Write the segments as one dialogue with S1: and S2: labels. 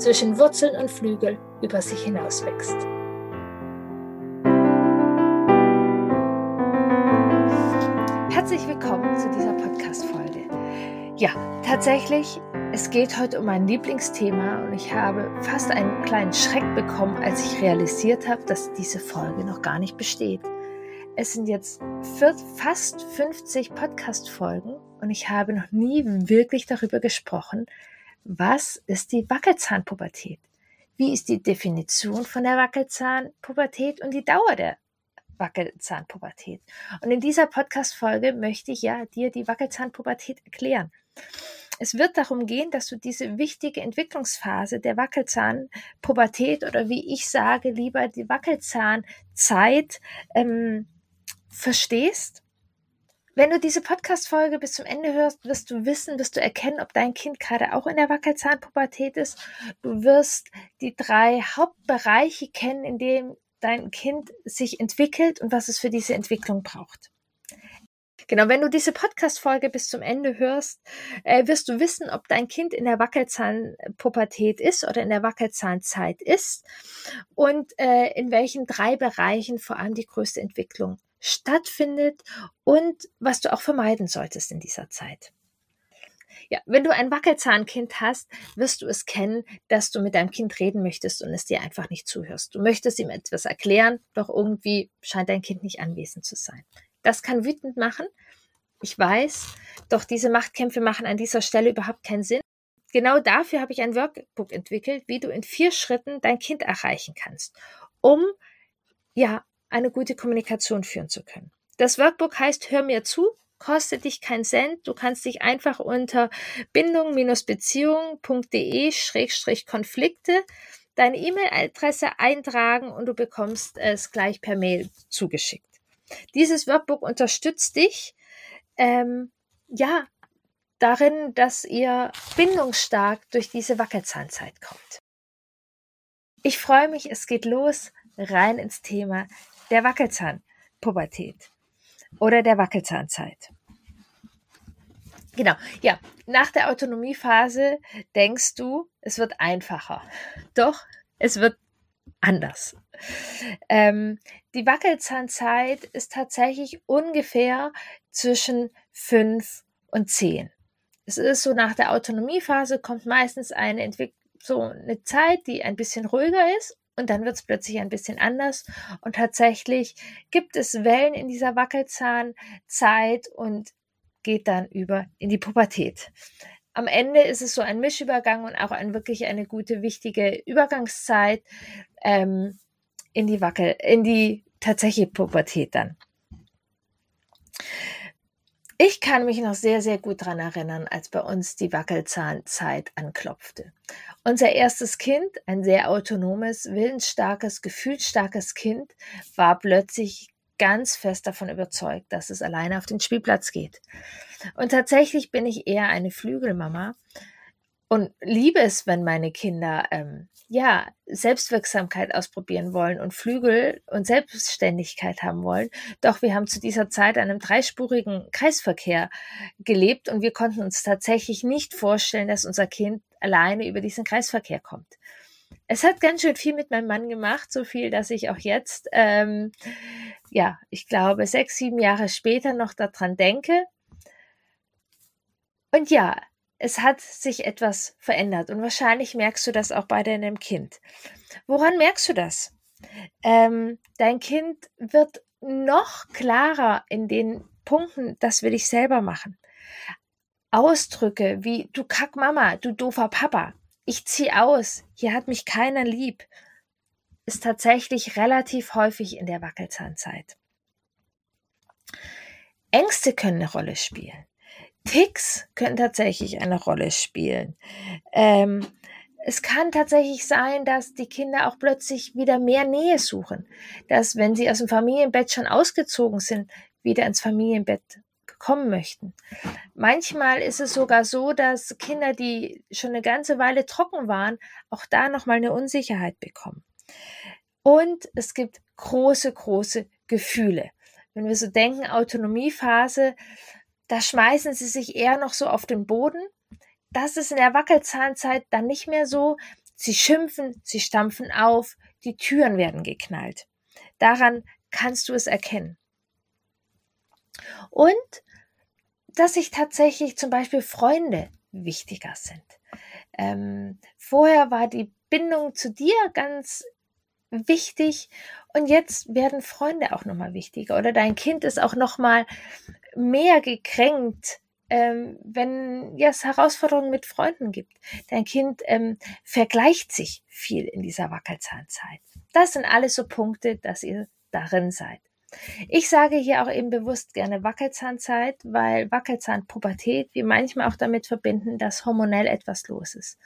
S1: zwischen Wurzeln und Flügel über sich hinaus wächst. Herzlich willkommen zu dieser Podcast-Folge. Ja, tatsächlich, es geht heute um mein Lieblingsthema und ich habe fast einen kleinen Schreck bekommen, als ich realisiert habe, dass diese Folge noch gar nicht besteht. Es sind jetzt fast 50 Podcast-Folgen und ich habe noch nie wirklich darüber gesprochen, was ist die Wackelzahnpubertät? Wie ist die Definition von der Wackelzahnpubertät und die Dauer der Wackelzahnpubertät? Und in dieser Podcast-Folge möchte ich ja dir die Wackelzahnpubertät erklären. Es wird darum gehen, dass du diese wichtige Entwicklungsphase der Wackelzahnpubertät oder wie ich sage, lieber die Wackelzahnzeit ähm, verstehst wenn du diese Podcast-Folge bis zum Ende hörst, wirst du wissen, wirst du erkennen, ob dein Kind gerade auch in der Wackelzahnpubertät ist. Du wirst die drei Hauptbereiche kennen, in denen dein Kind sich entwickelt und was es für diese Entwicklung braucht. Genau, wenn du diese Podcast-Folge bis zum Ende hörst, äh, wirst du wissen, ob dein Kind in der Wackelzahnpubertät ist oder in der Wackelzahnzeit ist und äh, in welchen drei Bereichen vor allem die größte Entwicklung stattfindet und was du auch vermeiden solltest in dieser Zeit. Ja, wenn du ein Wackelzahnkind hast, wirst du es kennen, dass du mit deinem Kind reden möchtest und es dir einfach nicht zuhörst. Du möchtest ihm etwas erklären, doch irgendwie scheint dein Kind nicht anwesend zu sein. Das kann wütend machen. Ich weiß, doch diese Machtkämpfe machen an dieser Stelle überhaupt keinen Sinn. Genau dafür habe ich ein Workbook entwickelt, wie du in vier Schritten dein Kind erreichen kannst, um ja eine gute Kommunikation führen zu können. Das Workbook heißt Hör mir zu, kostet dich keinen Cent. Du kannst dich einfach unter bindung-beziehung.de-konflikte deine E-Mail-Adresse eintragen und du bekommst es gleich per Mail zugeschickt. Dieses Workbook unterstützt dich, ähm, ja, darin, dass ihr bindungsstark durch diese Wackelzahnzeit kommt. Ich freue mich, es geht los, rein ins Thema der Wackelzahnpubertät oder der Wackelzahnzeit. Genau, ja, nach der Autonomiephase denkst du, es wird einfacher. Doch, es wird anders. Ähm, die Wackelzahnzeit ist tatsächlich ungefähr zwischen fünf und zehn. Es ist so, nach der Autonomiephase kommt meistens eine Entwicklung, so eine Zeit, die ein bisschen ruhiger ist und dann wird es plötzlich ein bisschen anders. Und tatsächlich gibt es Wellen in dieser Wackelzahnzeit und geht dann über in die Pubertät. Am Ende ist es so ein Mischübergang und auch ein wirklich eine gute, wichtige Übergangszeit ähm, in die Wackel, in die tatsächliche Pubertät dann. Ich kann mich noch sehr, sehr gut daran erinnern, als bei uns die Wackelzahnzeit anklopfte. Unser erstes Kind, ein sehr autonomes, willensstarkes, gefühlsstarkes Kind, war plötzlich ganz fest davon überzeugt, dass es alleine auf den Spielplatz geht. Und tatsächlich bin ich eher eine Flügelmama und liebe es, wenn meine Kinder ähm, ja Selbstwirksamkeit ausprobieren wollen und Flügel und Selbstständigkeit haben wollen. Doch wir haben zu dieser Zeit einem dreispurigen Kreisverkehr gelebt und wir konnten uns tatsächlich nicht vorstellen, dass unser Kind alleine über diesen Kreisverkehr kommt. Es hat ganz schön viel mit meinem Mann gemacht, so viel, dass ich auch jetzt, ähm, ja, ich glaube, sechs, sieben Jahre später noch daran denke. Und ja, es hat sich etwas verändert und wahrscheinlich merkst du das auch bei deinem Kind. Woran merkst du das? Ähm, dein Kind wird noch klarer in den Punkten, das will ich selber machen. Ausdrücke wie du kack Mama, du doofer Papa, ich zieh aus, hier hat mich keiner lieb, ist tatsächlich relativ häufig in der Wackelzahnzeit. Ängste können eine Rolle spielen. Ticks können tatsächlich eine Rolle spielen. Ähm, es kann tatsächlich sein, dass die Kinder auch plötzlich wieder mehr Nähe suchen, dass wenn sie aus dem Familienbett schon ausgezogen sind, wieder ins Familienbett kommen möchten. Manchmal ist es sogar so, dass Kinder, die schon eine ganze Weile trocken waren, auch da nochmal eine Unsicherheit bekommen. Und es gibt große, große Gefühle. Wenn wir so denken, Autonomiephase, da schmeißen sie sich eher noch so auf den Boden. Das ist in der Wackelzahnzeit dann nicht mehr so. Sie schimpfen, sie stampfen auf, die Türen werden geknallt. Daran kannst du es erkennen. Und dass sich tatsächlich zum Beispiel Freunde wichtiger sind. Ähm, vorher war die Bindung zu dir ganz wichtig und jetzt werden Freunde auch nochmal wichtiger oder dein Kind ist auch nochmal mehr gekränkt, ähm, wenn ja, es Herausforderungen mit Freunden gibt. Dein Kind ähm, vergleicht sich viel in dieser Wackelzahnzeit. Das sind alles so Punkte, dass ihr darin seid. Ich sage hier auch eben bewusst gerne Wackelzahnzeit, weil Wackelzahnpubertät wir manchmal auch damit verbinden, dass hormonell etwas los ist.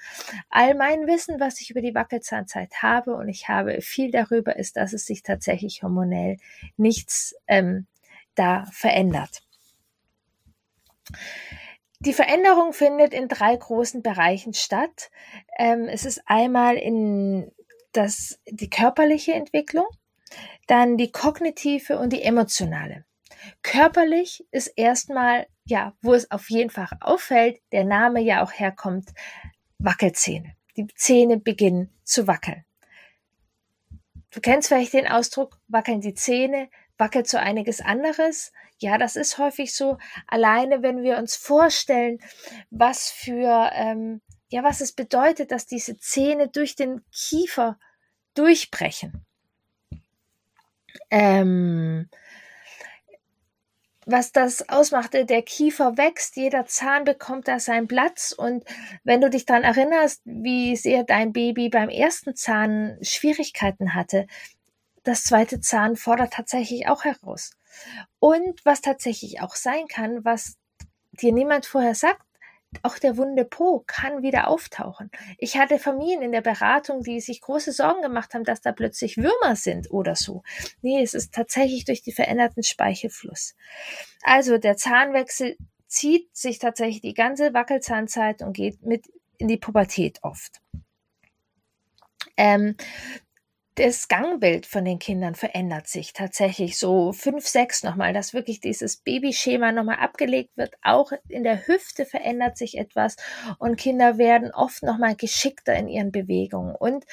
S1: All mein Wissen, was ich über die Wackelzahnzeit habe, und ich habe viel darüber, ist, dass es sich tatsächlich hormonell nichts ähm, da verändert. Die Veränderung findet in drei großen Bereichen statt. Ähm, es ist einmal in das, die körperliche Entwicklung, dann die kognitive und die emotionale. Körperlich ist erstmal, ja, wo es auf jeden Fall auffällt, der Name ja auch herkommt, Wackelzähne. Die Zähne beginnen zu wackeln. Du kennst vielleicht den Ausdruck, wackeln die Zähne, wackelt so einiges anderes. Ja, das ist häufig so. Alleine, wenn wir uns vorstellen, was für, ähm, ja, was es bedeutet, dass diese Zähne durch den Kiefer durchbrechen ähm, was das ausmachte, der Kiefer wächst, jeder Zahn bekommt da seinen Platz und wenn du dich daran erinnerst, wie sehr dein Baby beim ersten Zahn Schwierigkeiten hatte, das zweite Zahn fordert tatsächlich auch heraus. Und was tatsächlich auch sein kann, was dir niemand vorher sagt, auch der wunde Po kann wieder auftauchen. Ich hatte Familien in der Beratung, die sich große Sorgen gemacht haben, dass da plötzlich Würmer sind oder so. Nee, es ist tatsächlich durch die veränderten Speichelfluss. Also der Zahnwechsel zieht sich tatsächlich die ganze Wackelzahnzeit und geht mit in die Pubertät oft. Ähm, das Gangbild von den Kindern verändert sich tatsächlich so fünf, sechs nochmal, dass wirklich dieses Babyschema nochmal abgelegt wird. Auch in der Hüfte verändert sich etwas und Kinder werden oft nochmal geschickter in ihren Bewegungen. Und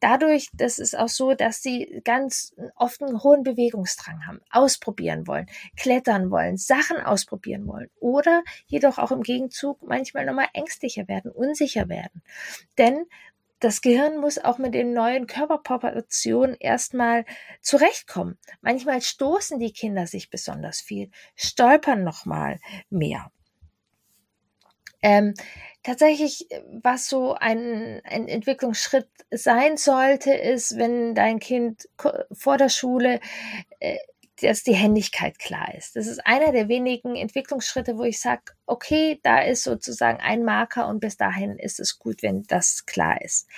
S1: dadurch, das ist auch so, dass sie ganz oft einen hohen Bewegungsdrang haben, ausprobieren wollen, klettern wollen, Sachen ausprobieren wollen oder jedoch auch im Gegenzug manchmal nochmal ängstlicher werden, unsicher werden. Denn das Gehirn muss auch mit den neuen Körperproportionen erstmal zurechtkommen. Manchmal stoßen die Kinder sich besonders viel, stolpern nochmal mehr. Ähm, tatsächlich, was so ein, ein Entwicklungsschritt sein sollte, ist, wenn dein Kind vor der Schule äh, dass die Händigkeit klar ist. Das ist einer der wenigen Entwicklungsschritte, wo ich sage, okay, da ist sozusagen ein Marker und bis dahin ist es gut, wenn das klar ist.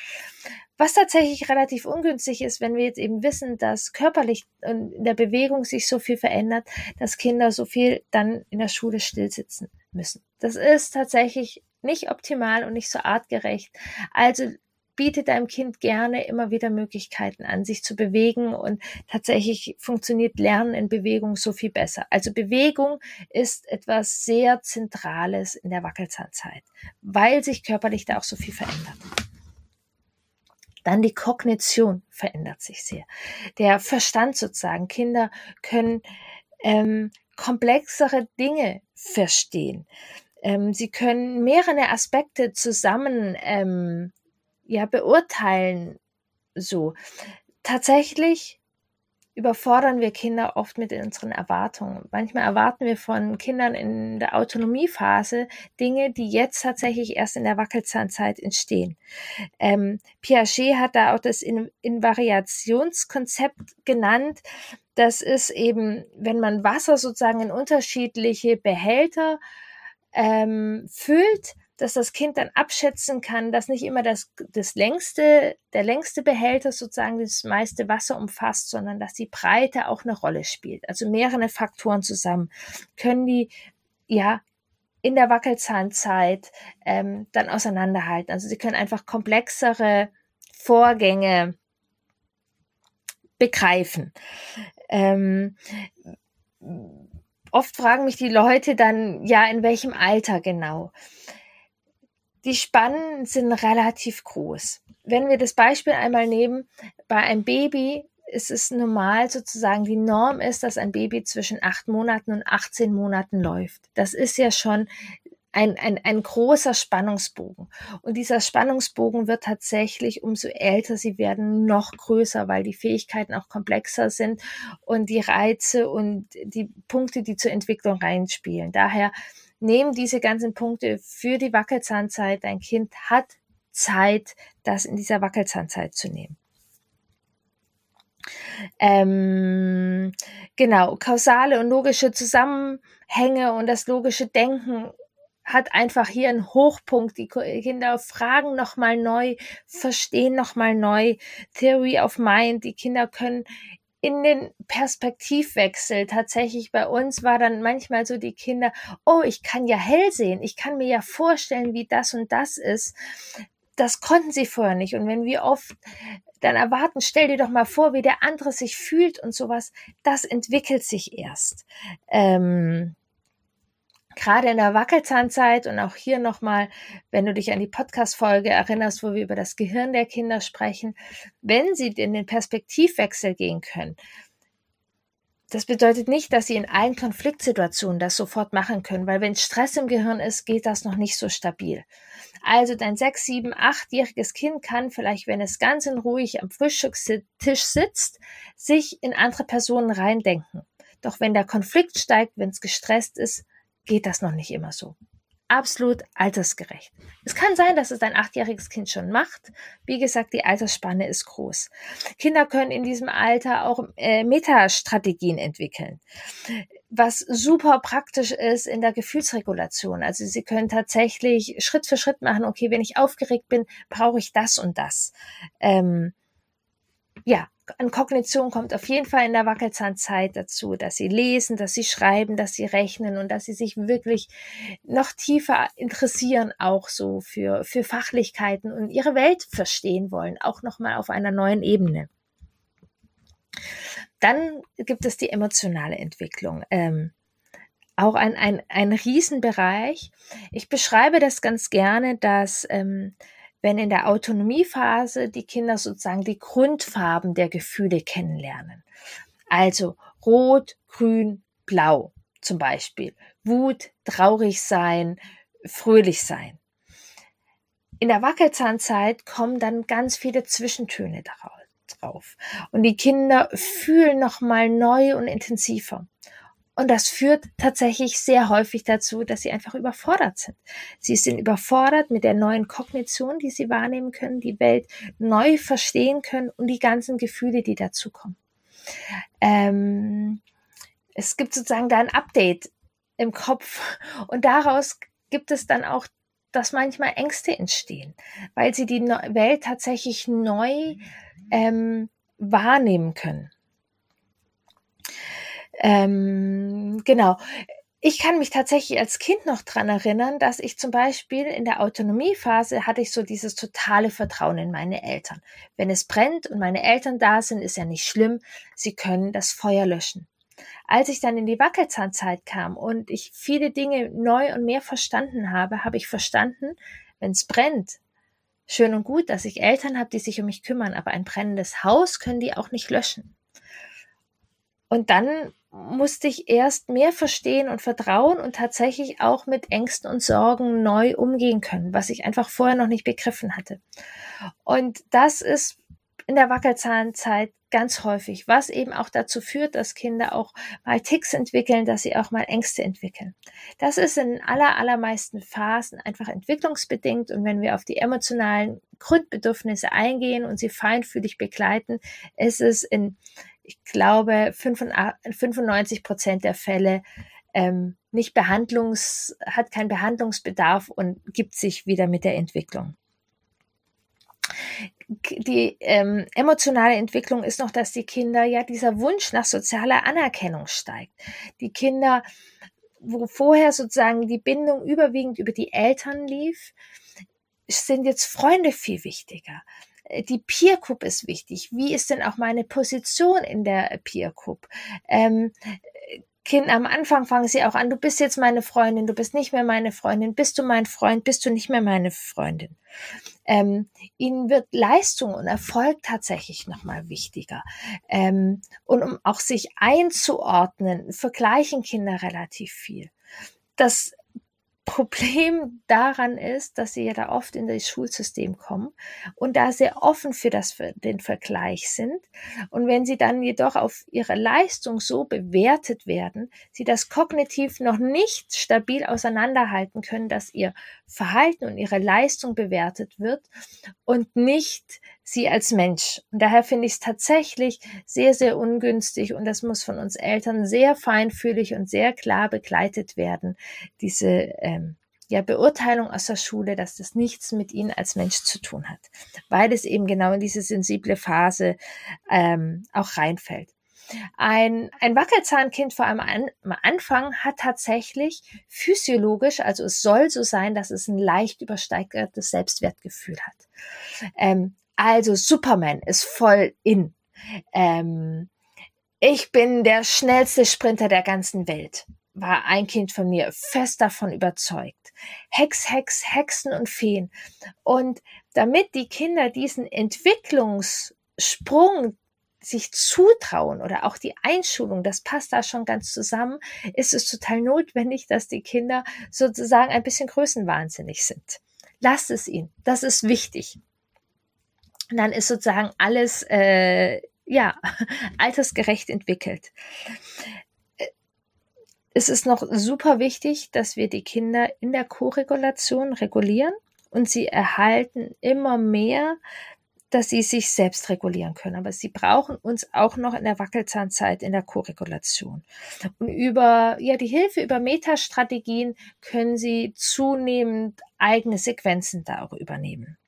S1: Was tatsächlich relativ ungünstig ist, wenn wir jetzt eben wissen, dass körperlich in der Bewegung sich so viel verändert, dass Kinder so viel dann in der Schule stillsitzen müssen. Das ist tatsächlich nicht optimal und nicht so artgerecht. Also biete deinem Kind gerne immer wieder Möglichkeiten an, sich zu bewegen und tatsächlich funktioniert Lernen in Bewegung so viel besser. Also Bewegung ist etwas sehr Zentrales in der Wackelzahnzeit, weil sich körperlich da auch so viel verändert. Dann die Kognition verändert sich sehr. Der Verstand sozusagen. Kinder können ähm, komplexere Dinge verstehen. Ähm, sie können mehrere Aspekte zusammen ähm, ja beurteilen so. Tatsächlich überfordern wir Kinder oft mit unseren Erwartungen. Manchmal erwarten wir von Kindern in der Autonomiephase Dinge, die jetzt tatsächlich erst in der Wackelzahnzeit entstehen. Ähm, Piaget hat da auch das in Invariationskonzept genannt. Das ist eben, wenn man Wasser sozusagen in unterschiedliche Behälter ähm, füllt, dass das Kind dann abschätzen kann, dass nicht immer das, das längste, der längste Behälter sozusagen das meiste Wasser umfasst, sondern dass die Breite auch eine Rolle spielt. Also mehrere Faktoren zusammen können die, ja, in der Wackelzahnzeit ähm, dann auseinanderhalten. Also sie können einfach komplexere Vorgänge begreifen. Ähm, oft fragen mich die Leute dann, ja, in welchem Alter genau? Die Spannen sind relativ groß. Wenn wir das Beispiel einmal nehmen, bei einem Baby ist es normal sozusagen, die Norm ist, dass ein Baby zwischen acht Monaten und 18 Monaten läuft. Das ist ja schon ein, ein, ein großer Spannungsbogen. Und dieser Spannungsbogen wird tatsächlich, umso älter sie werden, noch größer, weil die Fähigkeiten auch komplexer sind und die Reize und die Punkte, die zur Entwicklung reinspielen. Daher nehmen diese ganzen Punkte für die Wackelzahnzeit. Dein Kind hat Zeit, das in dieser Wackelzahnzeit zu nehmen. Ähm, genau, kausale und logische Zusammenhänge und das logische Denken hat einfach hier einen Hochpunkt. Die Kinder fragen nochmal neu, verstehen nochmal neu. Theory of Mind. Die Kinder können in den Perspektivwechsel tatsächlich bei uns war dann manchmal so die Kinder, oh, ich kann ja hell sehen, ich kann mir ja vorstellen, wie das und das ist. Das konnten sie vorher nicht. Und wenn wir oft dann erwarten, stell dir doch mal vor, wie der andere sich fühlt und sowas, das entwickelt sich erst. Ähm, gerade in der Wackelzahnzeit und auch hier nochmal, wenn du dich an die Podcast-Folge erinnerst, wo wir über das Gehirn der Kinder sprechen, wenn sie in den Perspektivwechsel gehen können, das bedeutet nicht, dass sie in allen Konfliktsituationen das sofort machen können, weil wenn Stress im Gehirn ist, geht das noch nicht so stabil. Also dein sechs, sieben, achtjähriges Kind kann vielleicht, wenn es ganz in ruhig am Frühstückstisch sitzt, sich in andere Personen reindenken. Doch wenn der Konflikt steigt, wenn es gestresst ist, geht das noch nicht immer so. Absolut altersgerecht. Es kann sein, dass es ein achtjähriges Kind schon macht. Wie gesagt, die Altersspanne ist groß. Kinder können in diesem Alter auch äh, Metastrategien entwickeln, was super praktisch ist in der Gefühlsregulation. Also sie können tatsächlich Schritt für Schritt machen, okay, wenn ich aufgeregt bin, brauche ich das und das. Ähm, ja, an Kognition kommt auf jeden Fall in der Wackelzahnzeit dazu, dass sie lesen, dass sie schreiben, dass sie rechnen und dass sie sich wirklich noch tiefer interessieren, auch so für, für Fachlichkeiten und ihre Welt verstehen wollen, auch nochmal auf einer neuen Ebene. Dann gibt es die emotionale Entwicklung. Ähm, auch ein, ein, ein Riesenbereich. Ich beschreibe das ganz gerne, dass ähm, wenn in der Autonomiephase die Kinder sozusagen die Grundfarben der Gefühle kennenlernen. Also rot, grün, blau zum Beispiel. Wut, traurig sein, fröhlich sein. In der Wackelzahnzeit kommen dann ganz viele Zwischentöne drauf. Und die Kinder fühlen nochmal neu und intensiver. Und das führt tatsächlich sehr häufig dazu, dass sie einfach überfordert sind. Sie sind überfordert mit der neuen Kognition, die sie wahrnehmen können, die Welt neu verstehen können und die ganzen Gefühle, die dazukommen. Ähm, es gibt sozusagen da ein Update im Kopf und daraus gibt es dann auch, dass manchmal Ängste entstehen, weil sie die Welt tatsächlich neu ähm, wahrnehmen können. Ähm, genau. Ich kann mich tatsächlich als Kind noch dran erinnern, dass ich zum Beispiel in der Autonomiephase hatte ich so dieses totale Vertrauen in meine Eltern. Wenn es brennt und meine Eltern da sind, ist ja nicht schlimm. Sie können das Feuer löschen. Als ich dann in die Wackelzahnzeit kam und ich viele Dinge neu und mehr verstanden habe, habe ich verstanden, wenn es brennt, schön und gut, dass ich Eltern habe, die sich um mich kümmern, aber ein brennendes Haus können die auch nicht löschen. Und dann musste ich erst mehr verstehen und vertrauen und tatsächlich auch mit Ängsten und Sorgen neu umgehen können, was ich einfach vorher noch nicht begriffen hatte. Und das ist in der Wackelzahnzeit ganz häufig, was eben auch dazu führt, dass Kinder auch mal Ticks entwickeln, dass sie auch mal Ängste entwickeln. Das ist in aller, allermeisten Phasen einfach entwicklungsbedingt und wenn wir auf die emotionalen Grundbedürfnisse eingehen und sie feinfühlig begleiten, ist es in ich glaube, 95 Prozent der Fälle ähm, nicht Behandlungs, hat keinen Behandlungsbedarf und gibt sich wieder mit der Entwicklung. Die ähm, emotionale Entwicklung ist noch, dass die Kinder ja dieser Wunsch nach sozialer Anerkennung steigt. Die Kinder, wo vorher sozusagen die Bindung überwiegend über die Eltern lief, sind jetzt Freunde viel wichtiger. Äh, die Peer Group ist wichtig. Wie ist denn auch meine Position in der Peer Group? Ähm, Kind, am Anfang fangen sie auch an, du bist jetzt meine Freundin, du bist nicht mehr meine Freundin, bist du mein Freund, bist du nicht mehr meine Freundin. Ähm, ihnen wird Leistung und Erfolg tatsächlich nochmal wichtiger. Ähm, und um auch sich einzuordnen, vergleichen Kinder relativ viel. Das Problem daran ist, dass sie ja da oft in das Schulsystem kommen und da sehr offen für das für den Vergleich sind. Und wenn sie dann jedoch auf ihre Leistung so bewertet werden, sie das kognitiv noch nicht stabil auseinanderhalten können, dass ihr Verhalten und ihre Leistung bewertet wird und nicht sie als Mensch. Und daher finde ich es tatsächlich sehr, sehr ungünstig und das muss von uns Eltern sehr feinfühlig und sehr klar begleitet werden, diese ähm, ja, Beurteilung aus der Schule, dass das nichts mit ihnen als Mensch zu tun hat, weil es eben genau in diese sensible Phase ähm, auch reinfällt. Ein, ein Wackelzahnkind vor allem an, am Anfang hat tatsächlich physiologisch, also es soll so sein, dass es ein leicht übersteigertes Selbstwertgefühl hat. Ähm, also Superman ist voll in. Ähm, ich bin der schnellste Sprinter der ganzen Welt, war ein Kind von mir fest davon überzeugt. Hex, Hex, Hexen und Feen. Und damit die Kinder diesen Entwicklungssprung sich zutrauen oder auch die Einschulung, das passt da schon ganz zusammen, ist es total notwendig, dass die Kinder sozusagen ein bisschen größenwahnsinnig sind. Lasst es ihnen. Das ist wichtig dann ist sozusagen alles äh, ja altersgerecht entwickelt. Es ist noch super wichtig, dass wir die Kinder in der Koregulation regulieren und sie erhalten immer mehr, dass sie sich selbst regulieren können. Aber sie brauchen uns auch noch in der Wackelzahnzeit in der Koregulation. Und über ja die Hilfe über Metastrategien können sie zunehmend eigene Sequenzen da auch übernehmen.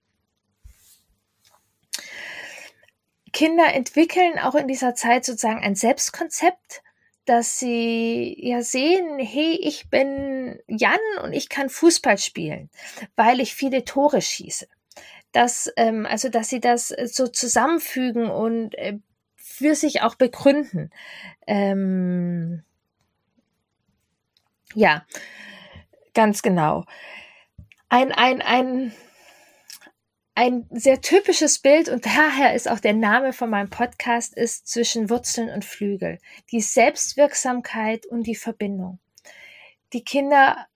S1: Kinder entwickeln auch in dieser Zeit sozusagen ein Selbstkonzept, dass sie ja sehen, hey, ich bin Jan und ich kann Fußball spielen, weil ich viele Tore schieße. Dass, ähm, also, dass sie das so zusammenfügen und äh, für sich auch begründen. Ähm, ja, ganz genau. Ein, ein, ein ein sehr typisches Bild und daher ist auch der Name von meinem Podcast ist zwischen Wurzeln und Flügel. Die Selbstwirksamkeit und die Verbindung. Die Kinder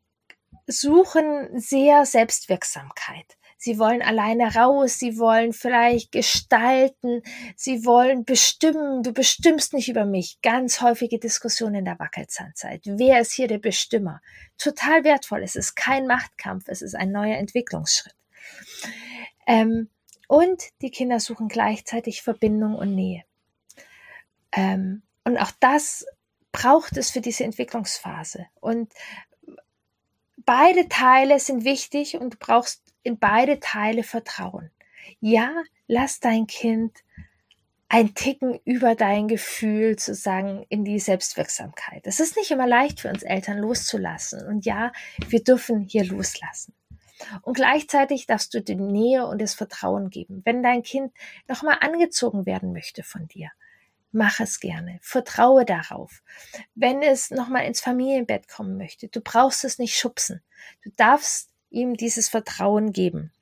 S1: suchen sehr Selbstwirksamkeit. Sie wollen alleine raus, sie wollen vielleicht gestalten, sie wollen bestimmen, du bestimmst nicht über mich. Ganz häufige Diskussion in der Wackelzahnzeit. Wer ist hier der Bestimmer? Total wertvoll. Es ist kein Machtkampf, es ist ein neuer Entwicklungsschritt. Ähm, und die Kinder suchen gleichzeitig Verbindung und Nähe. Ähm, und auch das braucht es für diese Entwicklungsphase. Und beide Teile sind wichtig und du brauchst in beide Teile Vertrauen. Ja, lass dein Kind ein Ticken über dein Gefühl sozusagen in die Selbstwirksamkeit. Es ist nicht immer leicht für uns Eltern loszulassen. Und ja, wir dürfen hier loslassen. Und gleichzeitig darfst du die Nähe und das Vertrauen geben. Wenn dein Kind nochmal angezogen werden möchte von dir, mach es gerne. Vertraue darauf. Wenn es nochmal ins Familienbett kommen möchte, du brauchst es nicht schubsen. Du darfst ihm dieses Vertrauen geben.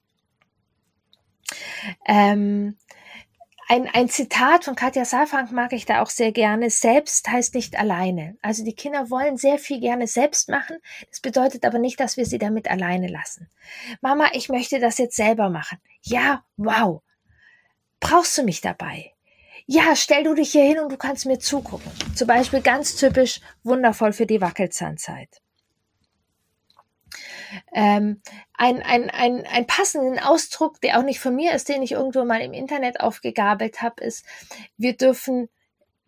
S1: Ähm, ein, ein Zitat von Katja Saalfrank mag ich da auch sehr gerne. Selbst heißt nicht alleine. Also die Kinder wollen sehr viel gerne selbst machen. Das bedeutet aber nicht, dass wir sie damit alleine lassen. Mama, ich möchte das jetzt selber machen. Ja, wow. Brauchst du mich dabei? Ja, stell du dich hier hin und du kannst mir zugucken. Zum Beispiel ganz typisch wundervoll für die Wackelzahnzeit ähm, ein, ein, ein, ein passenden Ausdruck, der auch nicht von mir ist, den ich irgendwo mal im Internet aufgegabelt habe, ist, wir dürfen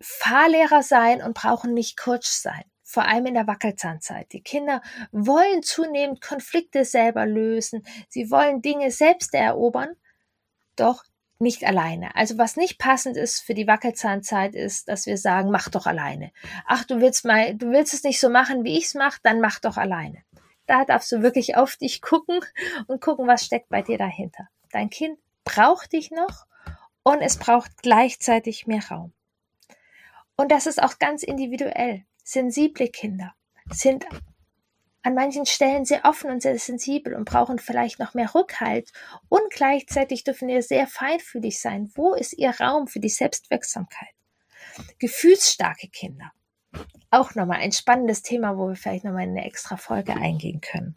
S1: Fahrlehrer sein und brauchen nicht Coach sein. vor allem in der Wackelzahnzeit. Die Kinder wollen zunehmend Konflikte selber lösen. Sie wollen Dinge selbst erobern, doch nicht alleine. Also was nicht passend ist für die Wackelzahnzeit ist, dass wir sagen, mach doch alleine. Ach, du willst mal, du willst es nicht so machen, wie ich es mache, dann mach doch alleine. Da darfst du wirklich auf dich gucken und gucken, was steckt bei dir dahinter. Dein Kind braucht dich noch und es braucht gleichzeitig mehr Raum. Und das ist auch ganz individuell. Sensible Kinder sind an manchen Stellen sehr offen und sehr sensibel und brauchen vielleicht noch mehr Rückhalt. Und gleichzeitig dürfen wir sehr feinfühlig sein. Wo ist ihr Raum für die Selbstwirksamkeit? Gefühlsstarke Kinder. Auch nochmal ein spannendes Thema, wo wir vielleicht nochmal in eine extra Folge eingehen können.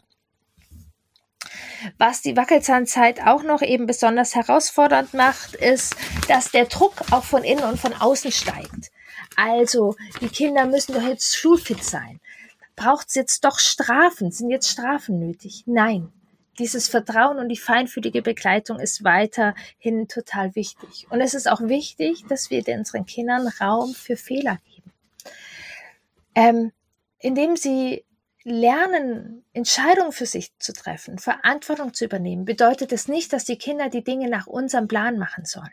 S1: Was die Wackelzahnzeit auch noch eben besonders herausfordernd macht, ist, dass der Druck auch von innen und von außen steigt. Also, die Kinder müssen doch jetzt schulfit sein. Braucht es jetzt doch Strafen? Sind jetzt Strafen nötig? Nein. Dieses Vertrauen und die feinfühlige Begleitung ist weiterhin total wichtig. Und es ist auch wichtig, dass wir unseren Kindern Raum für Fehler geben. Ähm, indem sie lernen, Entscheidungen für sich zu treffen, Verantwortung zu übernehmen, bedeutet es nicht, dass die Kinder die Dinge nach unserem Plan machen sollen.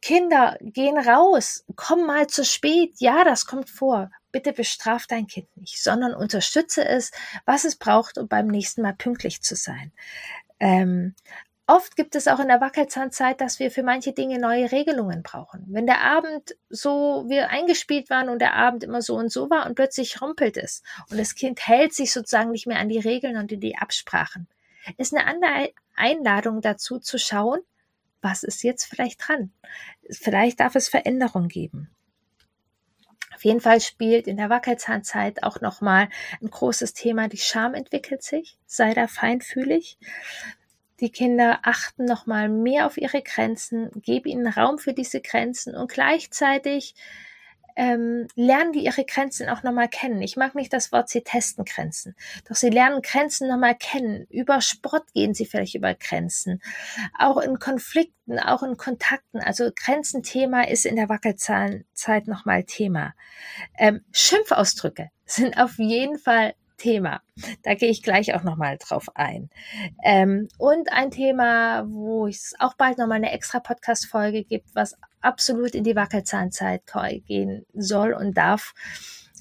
S1: Kinder gehen raus, komm mal zu spät. Ja, das kommt vor. Bitte bestraf dein Kind nicht, sondern unterstütze es, was es braucht, um beim nächsten Mal pünktlich zu sein. Ähm, Oft gibt es auch in der Wackelzahnzeit, dass wir für manche Dinge neue Regelungen brauchen. Wenn der Abend so, wir eingespielt waren und der Abend immer so und so war und plötzlich rumpelt es und das Kind hält sich sozusagen nicht mehr an die Regeln und in die Absprachen, ist eine andere Einladung dazu zu schauen, was ist jetzt vielleicht dran? Vielleicht darf es Veränderungen geben. Auf jeden Fall spielt in der Wackelzahnzeit auch nochmal ein großes Thema. Die Scham entwickelt sich. Sei da feinfühlig. Die Kinder achten nochmal mehr auf ihre Grenzen, gebe ihnen Raum für diese Grenzen und gleichzeitig ähm, lernen die ihre Grenzen auch nochmal kennen. Ich mag nicht das Wort, sie testen Grenzen, doch sie lernen Grenzen nochmal kennen. Über Sport gehen sie vielleicht über Grenzen. Auch in Konflikten, auch in Kontakten. Also Grenzenthema ist in der Wackelzahnzeit nochmal Thema. Ähm, Schimpfausdrücke sind auf jeden Fall Thema. Da gehe ich gleich auch nochmal drauf ein. Ähm, und ein Thema, wo es auch bald nochmal eine extra Podcast-Folge gibt, was absolut in die Wackelzahnzeit gehen soll und darf,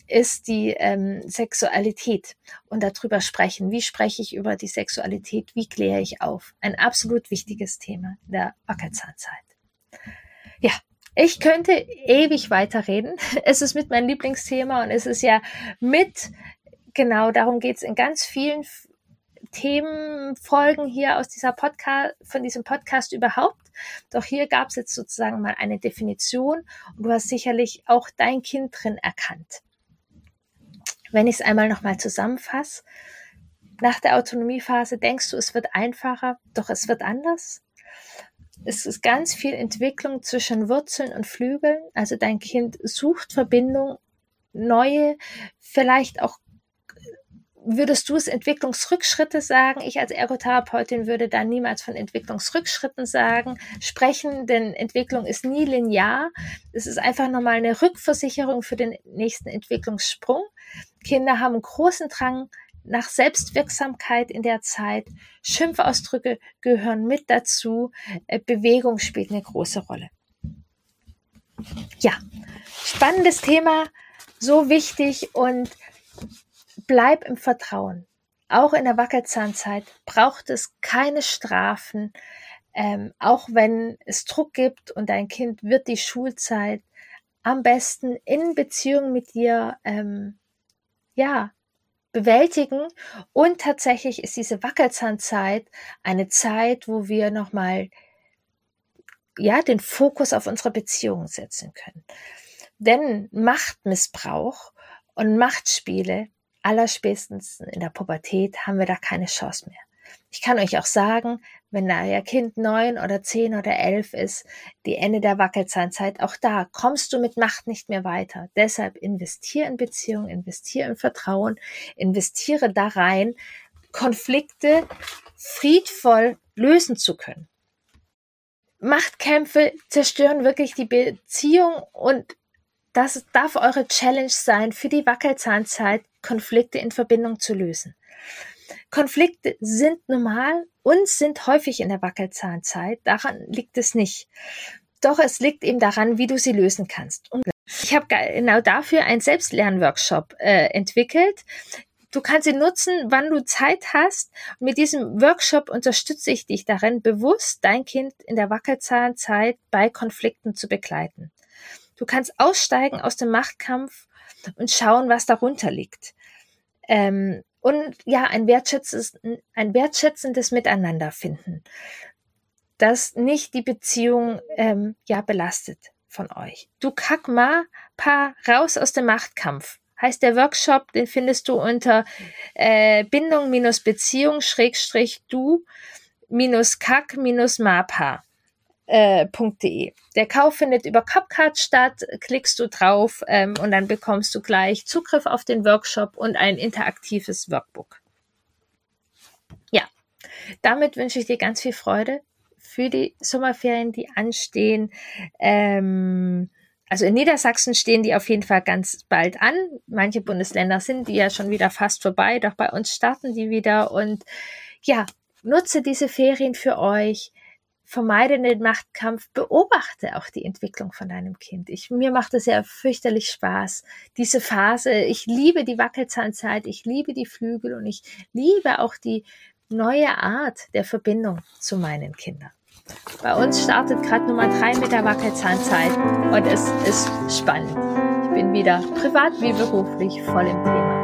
S1: ist die ähm, Sexualität und darüber sprechen. Wie spreche ich über die Sexualität? Wie kläre ich auf? Ein absolut wichtiges Thema der Wackelzahnzeit. Ja, ich könnte ewig weiterreden. Es ist mit meinem Lieblingsthema und es ist ja mit Genau, darum geht es in ganz vielen Themenfolgen hier aus dieser Podcast, von diesem Podcast überhaupt. Doch hier gab es jetzt sozusagen mal eine Definition und du hast sicherlich auch dein Kind drin erkannt. Wenn ich es einmal nochmal zusammenfasse, nach der Autonomiephase denkst du, es wird einfacher, doch es wird anders. Es ist ganz viel Entwicklung zwischen Wurzeln und Flügeln. Also dein Kind sucht Verbindung, neue, vielleicht auch würdest du es Entwicklungsrückschritte sagen? Ich als Ergotherapeutin würde da niemals von Entwicklungsrückschritten sagen, sprechen, denn Entwicklung ist nie linear. Es ist einfach nochmal eine Rückversicherung für den nächsten Entwicklungssprung. Kinder haben einen großen Drang nach Selbstwirksamkeit in der Zeit. Schimpfausdrücke gehören mit dazu. Äh, Bewegung spielt eine große Rolle. Ja, spannendes Thema, so wichtig und bleib im Vertrauen. Auch in der Wackelzahnzeit braucht es keine Strafen, ähm, auch wenn es Druck gibt und dein Kind wird die Schulzeit am besten in Beziehung mit dir, ähm, ja, bewältigen. Und tatsächlich ist diese Wackelzahnzeit eine Zeit, wo wir nochmal, ja, den Fokus auf unsere Beziehung setzen können. Denn Machtmissbrauch und Machtspiele allerspätestens in der Pubertät haben wir da keine Chance mehr. Ich kann euch auch sagen, wenn euer Kind neun oder zehn oder elf ist, die Ende der Wackelzahnzeit, auch da kommst du mit Macht nicht mehr weiter. Deshalb investiere in Beziehungen, investiere in Vertrauen, investiere da rein, Konflikte friedvoll lösen zu können. Machtkämpfe zerstören wirklich die Beziehung und das darf eure Challenge sein, für die Wackelzahnzeit Konflikte in Verbindung zu lösen. Konflikte sind normal und sind häufig in der Wackelzahnzeit. Daran liegt es nicht. Doch es liegt eben daran, wie du sie lösen kannst. Und ich habe genau dafür einen Selbstlernworkshop äh, entwickelt. Du kannst ihn nutzen, wann du Zeit hast. Und mit diesem Workshop unterstütze ich dich darin, bewusst dein Kind in der Wackelzahnzeit bei Konflikten zu begleiten. Du kannst aussteigen aus dem Machtkampf und schauen, was darunter liegt. Ähm, und ja, ein wertschätzendes, ein wertschätzendes Miteinander finden, das nicht die Beziehung ähm, ja belastet von euch. Du kack mal paar raus aus dem Machtkampf. Heißt der Workshop, den findest du unter äh, Bindung-Beziehung Äh, .de. Der Kauf findet über Cupcard statt, klickst du drauf ähm, und dann bekommst du gleich Zugriff auf den Workshop und ein interaktives Workbook. Ja, damit wünsche ich dir ganz viel Freude für die Sommerferien, die anstehen. Ähm, also in Niedersachsen stehen die auf jeden Fall ganz bald an. Manche Bundesländer sind die ja schon wieder fast vorbei, doch bei uns starten die wieder. Und ja, nutze diese Ferien für euch vermeide den Machtkampf, beobachte auch die Entwicklung von deinem Kind. Ich, mir macht es ja fürchterlich Spaß, diese Phase. Ich liebe die Wackelzahnzeit, ich liebe die Flügel und ich liebe auch die neue Art der Verbindung zu meinen Kindern. Bei uns startet gerade Nummer drei mit der Wackelzahnzeit und es ist spannend. Ich bin wieder privat wie beruflich voll im Thema.